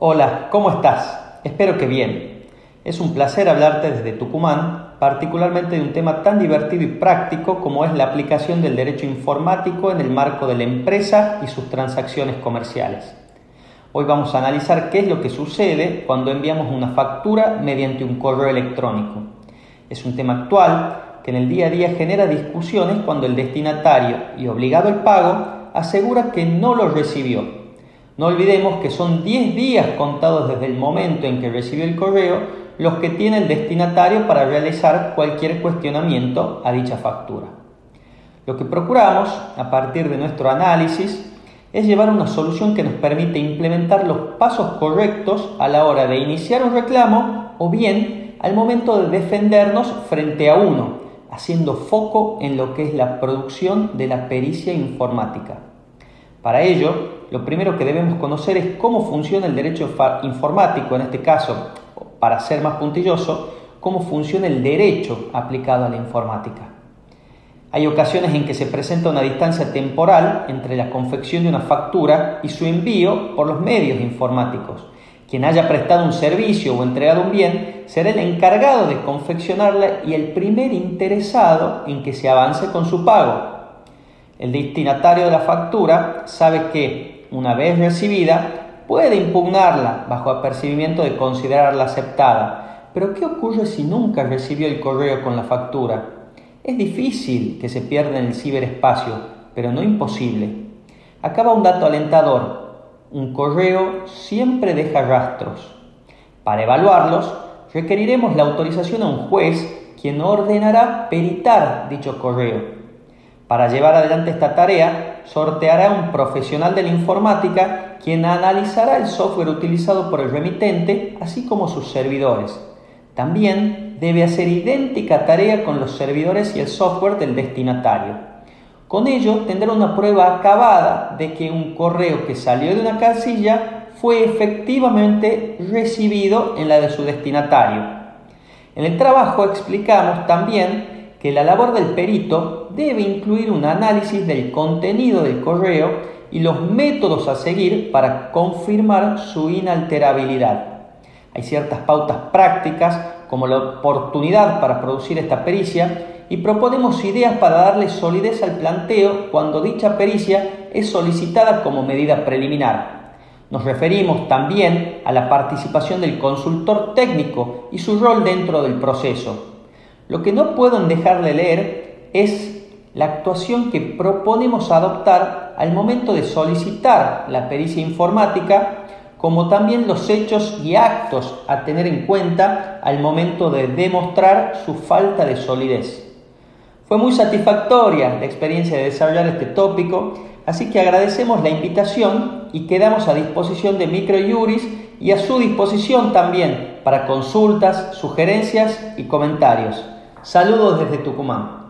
Hola, ¿cómo estás? Espero que bien. Es un placer hablarte desde Tucumán, particularmente de un tema tan divertido y práctico como es la aplicación del derecho informático en el marco de la empresa y sus transacciones comerciales. Hoy vamos a analizar qué es lo que sucede cuando enviamos una factura mediante un correo electrónico. Es un tema actual que en el día a día genera discusiones cuando el destinatario y obligado al pago asegura que no lo recibió. No olvidemos que son 10 días contados desde el momento en que recibió el correo los que tiene el destinatario para realizar cualquier cuestionamiento a dicha factura. Lo que procuramos, a partir de nuestro análisis, es llevar una solución que nos permite implementar los pasos correctos a la hora de iniciar un reclamo o bien al momento de defendernos frente a uno, haciendo foco en lo que es la producción de la pericia informática. Para ello, lo primero que debemos conocer es cómo funciona el derecho informático, en este caso, para ser más puntilloso, cómo funciona el derecho aplicado a la informática. Hay ocasiones en que se presenta una distancia temporal entre la confección de una factura y su envío por los medios informáticos. Quien haya prestado un servicio o entregado un bien será el encargado de confeccionarla y el primer interesado en que se avance con su pago. El destinatario de la factura sabe que, una vez recibida, puede impugnarla bajo apercibimiento de considerarla aceptada. Pero ¿qué ocurre si nunca recibió el correo con la factura? Es difícil que se pierda en el ciberespacio, pero no imposible. Acaba un dato alentador. Un correo siempre deja rastros. Para evaluarlos, requeriremos la autorización a un juez quien ordenará peritar dicho correo. Para llevar adelante esta tarea, sorteará un profesional de la informática quien analizará el software utilizado por el remitente, así como sus servidores. También debe hacer idéntica tarea con los servidores y el software del destinatario. Con ello tendrá una prueba acabada de que un correo que salió de una casilla fue efectivamente recibido en la de su destinatario. En el trabajo explicamos también que la labor del perito debe incluir un análisis del contenido del correo y los métodos a seguir para confirmar su inalterabilidad. Hay ciertas pautas prácticas como la oportunidad para producir esta pericia y proponemos ideas para darle solidez al planteo cuando dicha pericia es solicitada como medida preliminar. Nos referimos también a la participación del consultor técnico y su rol dentro del proceso. Lo que no pueden dejar de leer es la actuación que proponemos adoptar al momento de solicitar la pericia informática como también los hechos y actos a tener en cuenta al momento de demostrar su falta de solidez. Fue muy satisfactoria la experiencia de desarrollar este tópico, así que agradecemos la invitación y quedamos a disposición de Microjuris y a su disposición también para consultas, sugerencias y comentarios. Saludos desde Tucumán.